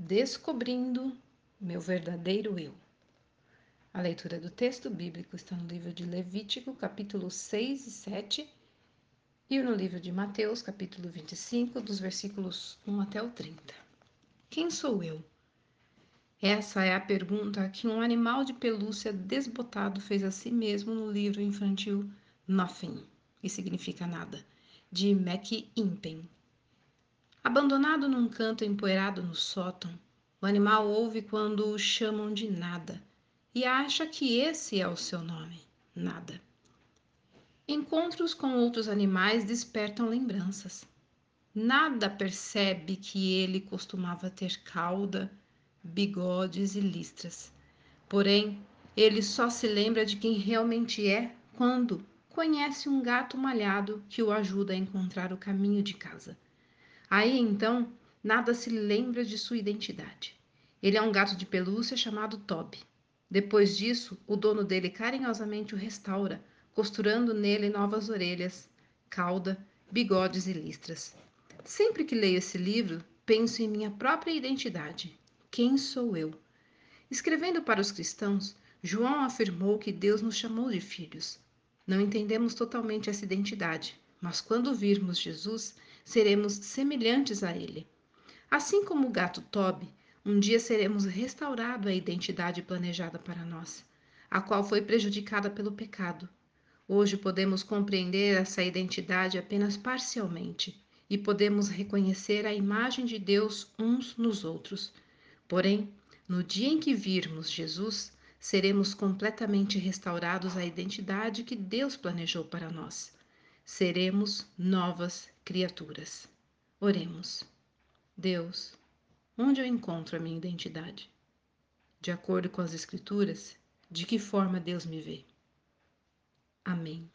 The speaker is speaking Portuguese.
Descobrindo meu verdadeiro eu. A leitura do texto bíblico está no livro de Levítico, capítulo 6 e 7, e no livro de Mateus, capítulo 25, dos versículos 1 até o 30. Quem sou eu? Essa é a pergunta que um animal de pelúcia desbotado fez a si mesmo no livro infantil Nothing, que significa nada, de Mac Impen, Abandonado num canto empoeirado no sótão, o animal ouve quando o chamam de nada e acha que esse é o seu nome, nada. Encontros com outros animais despertam lembranças. Nada percebe que ele costumava ter cauda, bigodes e listras. Porém, ele só se lembra de quem realmente é quando conhece um gato malhado que o ajuda a encontrar o caminho de casa. Aí então, nada se lembra de sua identidade. Ele é um gato de pelúcia chamado Toby. Depois disso, o dono dele carinhosamente o restaura, costurando nele novas orelhas, cauda, bigodes e listras. Sempre que leio esse livro, penso em minha própria identidade. Quem sou eu? Escrevendo para os cristãos, João afirmou que Deus nos chamou de filhos. Não entendemos totalmente essa identidade, mas quando virmos Jesus, seremos semelhantes a ele. Assim como o gato Toby, um dia seremos restaurado a identidade planejada para nós, a qual foi prejudicada pelo pecado. Hoje podemos compreender essa identidade apenas parcialmente e podemos reconhecer a imagem de Deus uns nos outros. Porém, no dia em que virmos Jesus, seremos completamente restaurados à identidade que Deus planejou para nós seremos novas criaturas. Oremos. Deus, onde eu encontro a minha identidade? De acordo com as Escrituras, de que forma Deus me vê? Amém.